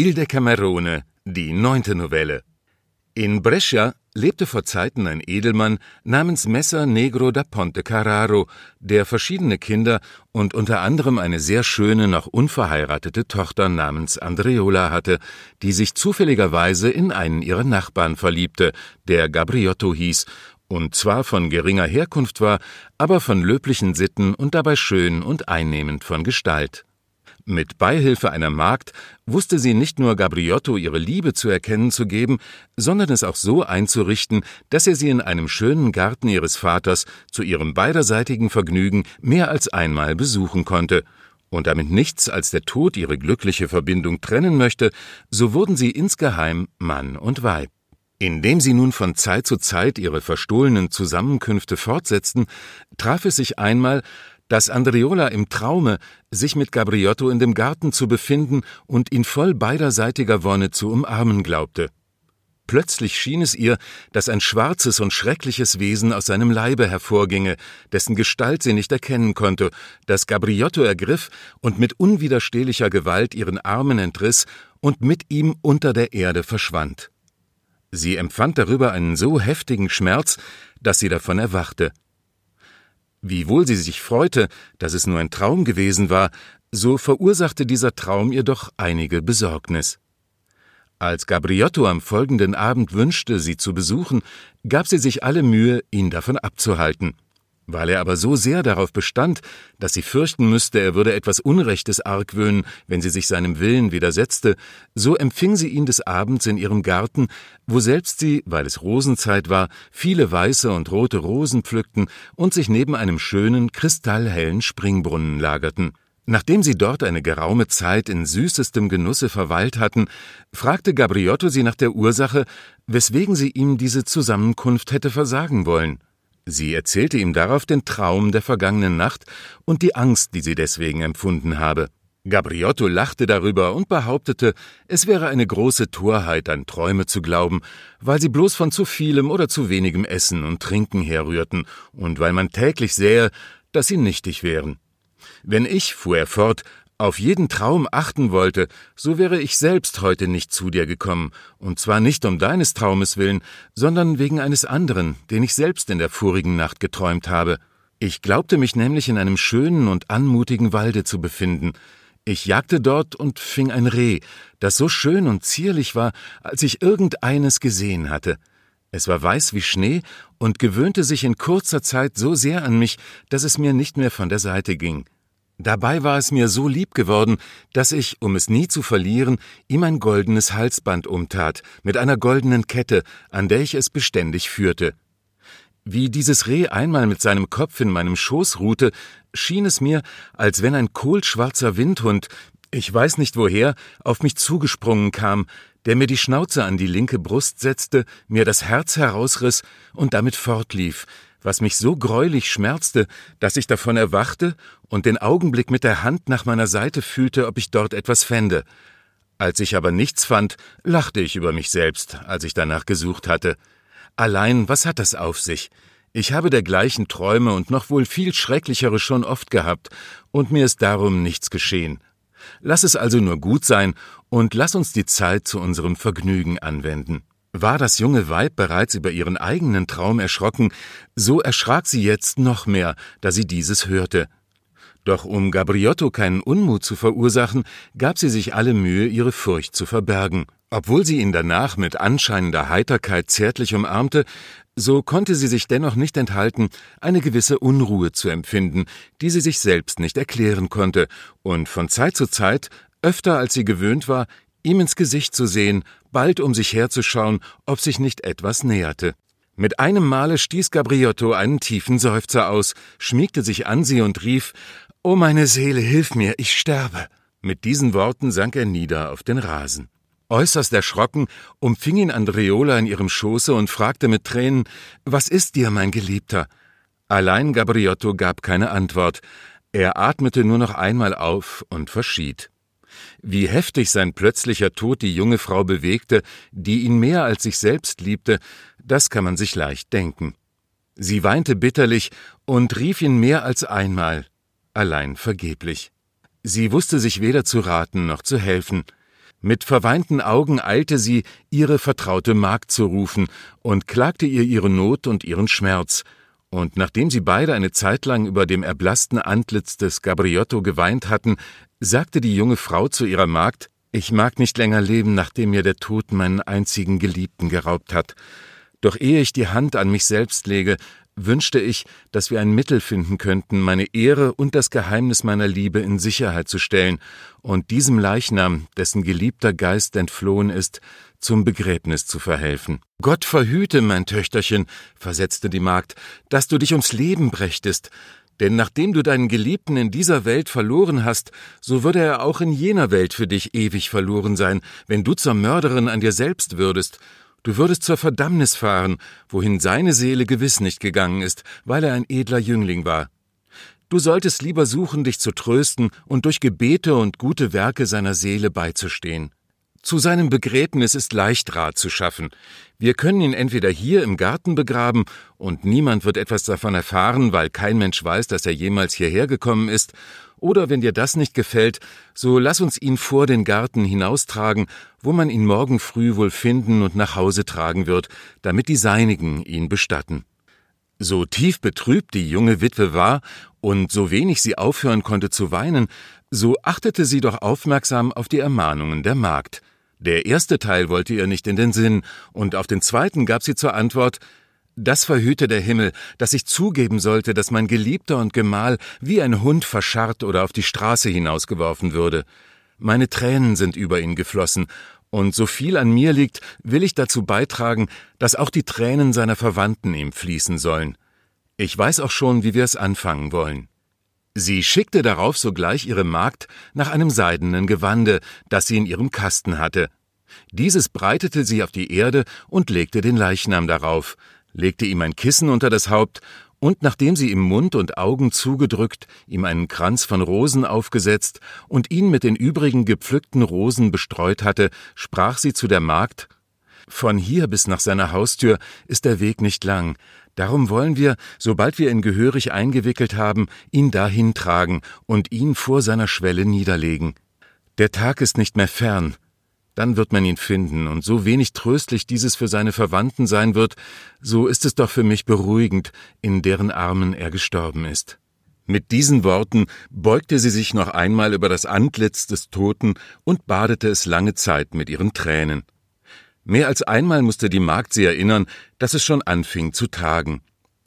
Il Decamerone, die neunte Novelle. In Brescia lebte vor Zeiten ein Edelmann namens Messer Negro da Ponte Carraro, der verschiedene Kinder und unter anderem eine sehr schöne, noch unverheiratete Tochter namens Andreola hatte, die sich zufälligerweise in einen ihrer Nachbarn verliebte, der Gabriotto hieß und zwar von geringer Herkunft war, aber von löblichen Sitten und dabei schön und einnehmend von Gestalt. Mit Beihilfe einer Magd wusste sie nicht nur Gabriotto ihre Liebe zu erkennen zu geben, sondern es auch so einzurichten, dass er sie in einem schönen Garten ihres Vaters zu ihrem beiderseitigen Vergnügen mehr als einmal besuchen konnte. Und damit nichts als der Tod ihre glückliche Verbindung trennen möchte, so wurden sie insgeheim Mann und Weib. Indem sie nun von Zeit zu Zeit ihre verstohlenen Zusammenkünfte fortsetzten, traf es sich einmal, dass Andriola im Traume sich mit Gabriotto in dem Garten zu befinden und ihn voll beiderseitiger Wonne zu umarmen glaubte. Plötzlich schien es ihr, dass ein schwarzes und schreckliches Wesen aus seinem Leibe hervorginge, dessen Gestalt sie nicht erkennen konnte, das Gabriotto ergriff und mit unwiderstehlicher Gewalt ihren Armen entriss und mit ihm unter der Erde verschwand. Sie empfand darüber einen so heftigen Schmerz, dass sie davon erwachte. Wiewohl sie sich freute, dass es nur ein Traum gewesen war, so verursachte dieser Traum ihr doch einige Besorgnis. Als Gabriotto am folgenden Abend wünschte, sie zu besuchen, gab sie sich alle Mühe, ihn davon abzuhalten. Weil er aber so sehr darauf bestand, dass sie fürchten müsste, er würde etwas Unrechtes argwöhnen, wenn sie sich seinem Willen widersetzte, so empfing sie ihn des Abends in ihrem Garten, wo selbst sie, weil es Rosenzeit war, viele weiße und rote Rosen pflückten und sich neben einem schönen, kristallhellen Springbrunnen lagerten. Nachdem sie dort eine geraume Zeit in süßestem Genusse verweilt hatten, fragte Gabriotto sie nach der Ursache, weswegen sie ihm diese Zusammenkunft hätte versagen wollen. Sie erzählte ihm darauf den Traum der vergangenen Nacht und die Angst, die sie deswegen empfunden habe. Gabriotto lachte darüber und behauptete, es wäre eine große Torheit, an Träume zu glauben, weil sie bloß von zu vielem oder zu wenigem Essen und Trinken herrührten und weil man täglich sähe, dass sie nichtig wären. Wenn ich, fuhr er fort, auf jeden Traum achten wollte, so wäre ich selbst heute nicht zu dir gekommen, und zwar nicht um deines Traumes willen, sondern wegen eines anderen, den ich selbst in der vorigen Nacht geträumt habe. Ich glaubte mich nämlich in einem schönen und anmutigen Walde zu befinden. Ich jagte dort und fing ein Reh, das so schön und zierlich war, als ich irgendeines gesehen hatte. Es war weiß wie Schnee und gewöhnte sich in kurzer Zeit so sehr an mich, dass es mir nicht mehr von der Seite ging. Dabei war es mir so lieb geworden, dass ich, um es nie zu verlieren, ihm ein goldenes Halsband umtat, mit einer goldenen Kette, an der ich es beständig führte. Wie dieses Reh einmal mit seinem Kopf in meinem Schoß ruhte, schien es mir, als wenn ein kohlschwarzer Windhund, ich weiß nicht woher, auf mich zugesprungen kam, der mir die Schnauze an die linke Brust setzte, mir das Herz herausriss und damit fortlief, was mich so greulich schmerzte, dass ich davon erwachte und den Augenblick mit der Hand nach meiner Seite fühlte, ob ich dort etwas fände. Als ich aber nichts fand, lachte ich über mich selbst, als ich danach gesucht hatte. Allein, was hat das auf sich? Ich habe dergleichen Träume und noch wohl viel schrecklichere schon oft gehabt, und mir ist darum nichts geschehen. Lass es also nur gut sein, und lass uns die Zeit zu unserem Vergnügen anwenden. War das junge Weib bereits über ihren eigenen Traum erschrocken, so erschrak sie jetzt noch mehr, da sie dieses hörte. Doch um Gabriotto keinen Unmut zu verursachen, gab sie sich alle Mühe, ihre Furcht zu verbergen. Obwohl sie ihn danach mit anscheinender Heiterkeit zärtlich umarmte, so konnte sie sich dennoch nicht enthalten, eine gewisse Unruhe zu empfinden, die sie sich selbst nicht erklären konnte, und von Zeit zu Zeit, öfter als sie gewöhnt war, ihm ins Gesicht zu sehen, bald um sich herzuschauen, ob sich nicht etwas näherte. Mit einem Male stieß Gabriotto einen tiefen Seufzer aus, schmiegte sich an sie und rief O meine Seele, hilf mir, ich sterbe. Mit diesen Worten sank er nieder auf den Rasen. Äußerst erschrocken umfing ihn Andreola in ihrem Schoße und fragte mit Tränen Was ist dir, mein Geliebter? Allein Gabriotto gab keine Antwort. Er atmete nur noch einmal auf und verschied. Wie heftig sein plötzlicher Tod die junge Frau bewegte, die ihn mehr als sich selbst liebte, das kann man sich leicht denken. Sie weinte bitterlich und rief ihn mehr als einmal, allein vergeblich. Sie wusste sich weder zu raten noch zu helfen. Mit verweinten Augen eilte sie, ihre vertraute Magd zu rufen, und klagte ihr ihre Not und ihren Schmerz. Und nachdem sie beide eine Zeit lang über dem erblassten Antlitz des Gabriotto geweint hatten, sagte die junge Frau zu ihrer Magd, ich mag nicht länger leben, nachdem mir der Tod meinen einzigen Geliebten geraubt hat. Doch ehe ich die Hand an mich selbst lege, wünschte ich, dass wir ein Mittel finden könnten, meine Ehre und das Geheimnis meiner Liebe in Sicherheit zu stellen und diesem Leichnam, dessen geliebter Geist entflohen ist, zum Begräbnis zu verhelfen. Gott verhüte, mein Töchterchen, versetzte die Magd, dass du dich ums Leben brächtest, denn nachdem du deinen Geliebten in dieser Welt verloren hast, so würde er auch in jener Welt für dich ewig verloren sein, wenn du zur Mörderin an dir selbst würdest, Du würdest zur Verdammnis fahren, wohin seine Seele gewiss nicht gegangen ist, weil er ein edler Jüngling war. Du solltest lieber suchen, dich zu trösten und durch Gebete und gute Werke seiner Seele beizustehen. Zu seinem Begräbnis ist leicht Rat zu schaffen. Wir können ihn entweder hier im Garten begraben, und niemand wird etwas davon erfahren, weil kein Mensch weiß, dass er jemals hierher gekommen ist, oder wenn dir das nicht gefällt, so lass uns ihn vor den Garten hinaustragen, wo man ihn morgen früh wohl finden und nach Hause tragen wird, damit die Seinigen ihn bestatten. So tief betrübt die junge Witwe war und so wenig sie aufhören konnte zu weinen, so achtete sie doch aufmerksam auf die Ermahnungen der Magd. Der erste Teil wollte ihr nicht in den Sinn, und auf den zweiten gab sie zur Antwort Das verhüte der Himmel, dass ich zugeben sollte, dass mein Geliebter und Gemahl wie ein Hund verscharrt oder auf die Straße hinausgeworfen würde. Meine Tränen sind über ihn geflossen, und so viel an mir liegt, will ich dazu beitragen, dass auch die Tränen seiner Verwandten ihm fließen sollen. Ich weiß auch schon, wie wir es anfangen wollen. Sie schickte darauf sogleich ihre Magd nach einem seidenen Gewande, das sie in ihrem Kasten hatte. Dieses breitete sie auf die Erde und legte den Leichnam darauf, legte ihm ein Kissen unter das Haupt und nachdem sie ihm Mund und Augen zugedrückt, ihm einen Kranz von Rosen aufgesetzt und ihn mit den übrigen gepflückten Rosen bestreut hatte, sprach sie zu der Magd Von hier bis nach seiner Haustür ist der Weg nicht lang, Darum wollen wir, sobald wir ihn gehörig eingewickelt haben, ihn dahin tragen und ihn vor seiner Schwelle niederlegen. Der Tag ist nicht mehr fern. Dann wird man ihn finden, und so wenig tröstlich dieses für seine Verwandten sein wird, so ist es doch für mich beruhigend, in deren Armen er gestorben ist. Mit diesen Worten beugte sie sich noch einmal über das Antlitz des Toten und badete es lange Zeit mit ihren Tränen. Mehr als einmal musste die Magd sie erinnern, dass es schon anfing zu tagen.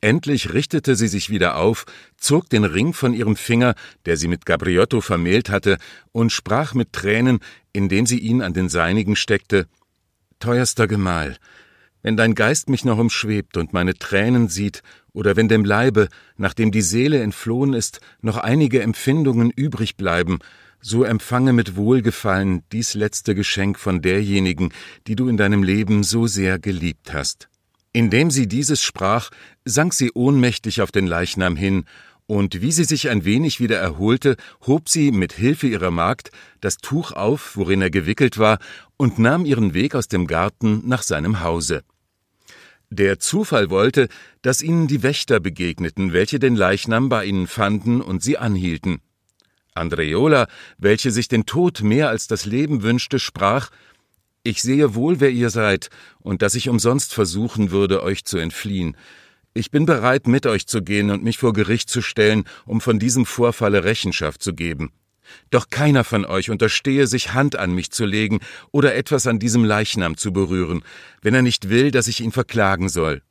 Endlich richtete sie sich wieder auf, zog den Ring von ihrem Finger, der sie mit Gabriotto vermählt hatte, und sprach mit Tränen, indem sie ihn an den seinigen steckte Teuerster Gemahl, wenn dein Geist mich noch umschwebt und meine Tränen sieht, oder wenn dem Leibe, nachdem die Seele entflohen ist, noch einige Empfindungen übrig bleiben, so empfange mit Wohlgefallen dies letzte Geschenk von derjenigen, die du in deinem Leben so sehr geliebt hast. Indem sie dieses sprach, sank sie ohnmächtig auf den Leichnam hin, und wie sie sich ein wenig wieder erholte, hob sie mit Hilfe ihrer Magd das Tuch auf, worin er gewickelt war, und nahm ihren Weg aus dem Garten nach seinem Hause. Der Zufall wollte, dass ihnen die Wächter begegneten, welche den Leichnam bei ihnen fanden und sie anhielten. Andreola, welche sich den Tod mehr als das Leben wünschte, sprach Ich sehe wohl, wer ihr seid, und dass ich umsonst versuchen würde, euch zu entfliehen. Ich bin bereit, mit euch zu gehen und mich vor Gericht zu stellen, um von diesem Vorfalle Rechenschaft zu geben. Doch keiner von euch unterstehe sich Hand an mich zu legen oder etwas an diesem Leichnam zu berühren, wenn er nicht will, dass ich ihn verklagen soll.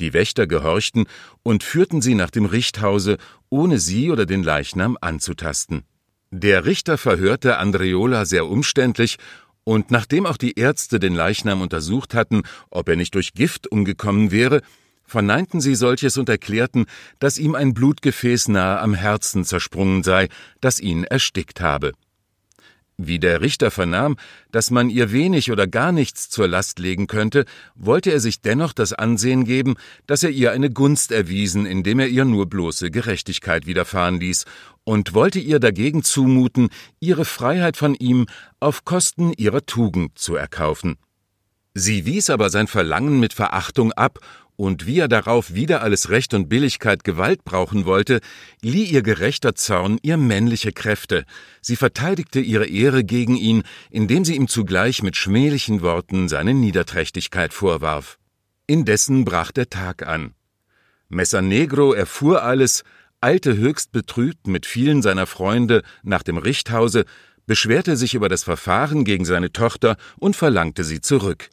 Die Wächter gehorchten und führten sie nach dem Richthause, ohne sie oder den Leichnam anzutasten. Der Richter verhörte Andreola sehr umständlich, und nachdem auch die Ärzte den Leichnam untersucht hatten, ob er nicht durch Gift umgekommen wäre, verneinten sie solches und erklärten, dass ihm ein Blutgefäß nahe am Herzen zersprungen sei, das ihn erstickt habe. Wie der Richter vernahm, dass man ihr wenig oder gar nichts zur Last legen könnte, wollte er sich dennoch das Ansehen geben, dass er ihr eine Gunst erwiesen, indem er ihr nur bloße Gerechtigkeit widerfahren ließ, und wollte ihr dagegen zumuten, ihre Freiheit von ihm auf Kosten ihrer Tugend zu erkaufen. Sie wies aber sein Verlangen mit Verachtung ab und wie er darauf wieder alles Recht und Billigkeit Gewalt brauchen wollte, lieh ihr gerechter Zorn ihr männliche Kräfte. Sie verteidigte ihre Ehre gegen ihn, indem sie ihm zugleich mit schmählichen Worten seine Niederträchtigkeit vorwarf. Indessen brach der Tag an. Messer Negro erfuhr alles, eilte höchst betrübt mit vielen seiner Freunde nach dem Richthause, beschwerte sich über das Verfahren gegen seine Tochter und verlangte sie zurück.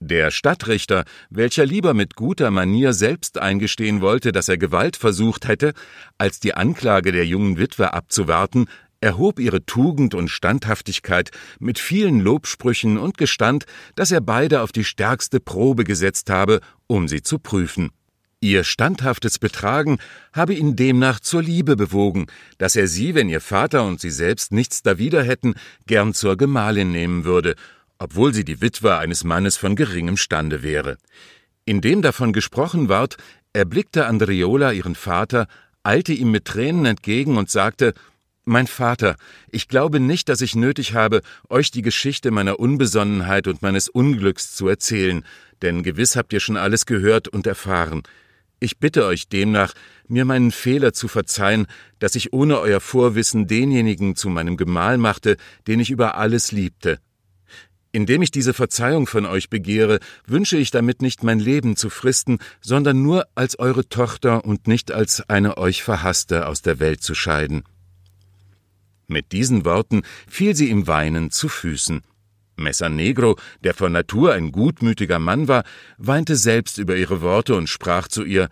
Der Stadtrichter, welcher lieber mit guter Manier selbst eingestehen wollte, dass er Gewalt versucht hätte, als die Anklage der jungen Witwe abzuwarten, erhob ihre Tugend und Standhaftigkeit mit vielen Lobsprüchen und gestand, dass er beide auf die stärkste Probe gesetzt habe, um sie zu prüfen. Ihr standhaftes Betragen habe ihn demnach zur Liebe bewogen, dass er sie, wenn ihr Vater und sie selbst nichts dawider hätten, gern zur Gemahlin nehmen würde, obwohl sie die Witwe eines Mannes von geringem Stande wäre. Indem davon gesprochen ward, erblickte Andriola ihren Vater, eilte ihm mit Tränen entgegen und sagte Mein Vater, ich glaube nicht, dass ich nötig habe, euch die Geschichte meiner Unbesonnenheit und meines Unglücks zu erzählen, denn gewiss habt ihr schon alles gehört und erfahren. Ich bitte euch demnach, mir meinen Fehler zu verzeihen, dass ich ohne euer Vorwissen denjenigen zu meinem Gemahl machte, den ich über alles liebte. Indem ich diese Verzeihung von euch begehre, wünsche ich damit nicht mein Leben zu fristen, sondern nur als eure Tochter und nicht als eine euch Verhasste aus der Welt zu scheiden. Mit diesen Worten fiel sie ihm weinend zu Füßen. Messer Negro, der von Natur ein gutmütiger Mann war, weinte selbst über ihre Worte und sprach zu ihr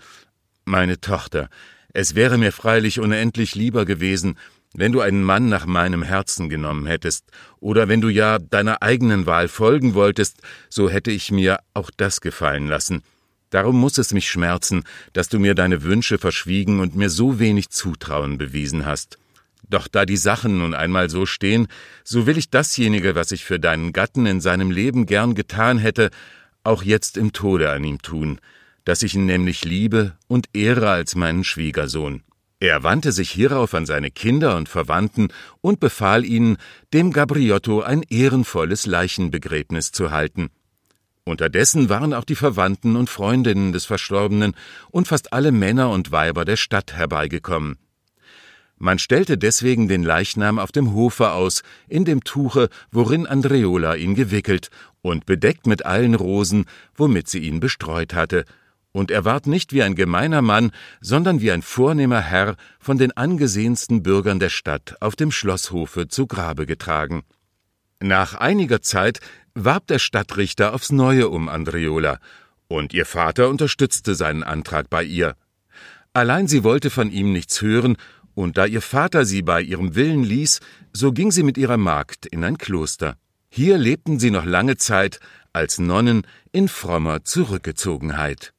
Meine Tochter, es wäre mir freilich unendlich lieber gewesen, wenn du einen Mann nach meinem Herzen genommen hättest, oder wenn du ja deiner eigenen Wahl folgen wolltest, so hätte ich mir auch das gefallen lassen. Darum muss es mich schmerzen, dass du mir deine Wünsche verschwiegen und mir so wenig Zutrauen bewiesen hast. Doch da die Sachen nun einmal so stehen, so will ich dasjenige, was ich für deinen Gatten in seinem Leben gern getan hätte, auch jetzt im Tode an ihm tun, dass ich ihn nämlich liebe und ehre als meinen Schwiegersohn. Er wandte sich hierauf an seine Kinder und Verwandten und befahl ihnen, dem Gabriotto ein ehrenvolles Leichenbegräbnis zu halten. Unterdessen waren auch die Verwandten und Freundinnen des Verstorbenen und fast alle Männer und Weiber der Stadt herbeigekommen. Man stellte deswegen den Leichnam auf dem Hofe aus, in dem Tuche, worin Andreola ihn gewickelt und bedeckt mit allen Rosen, womit sie ihn bestreut hatte, und er ward nicht wie ein gemeiner Mann, sondern wie ein vornehmer Herr von den angesehensten Bürgern der Stadt auf dem Schlosshofe zu Grabe getragen. Nach einiger Zeit warb der Stadtrichter aufs Neue um Andreola, und ihr Vater unterstützte seinen Antrag bei ihr. Allein sie wollte von ihm nichts hören und da ihr Vater sie bei ihrem Willen ließ, so ging sie mit ihrer Magd in ein Kloster. Hier lebten sie noch lange Zeit als Nonnen in frommer Zurückgezogenheit.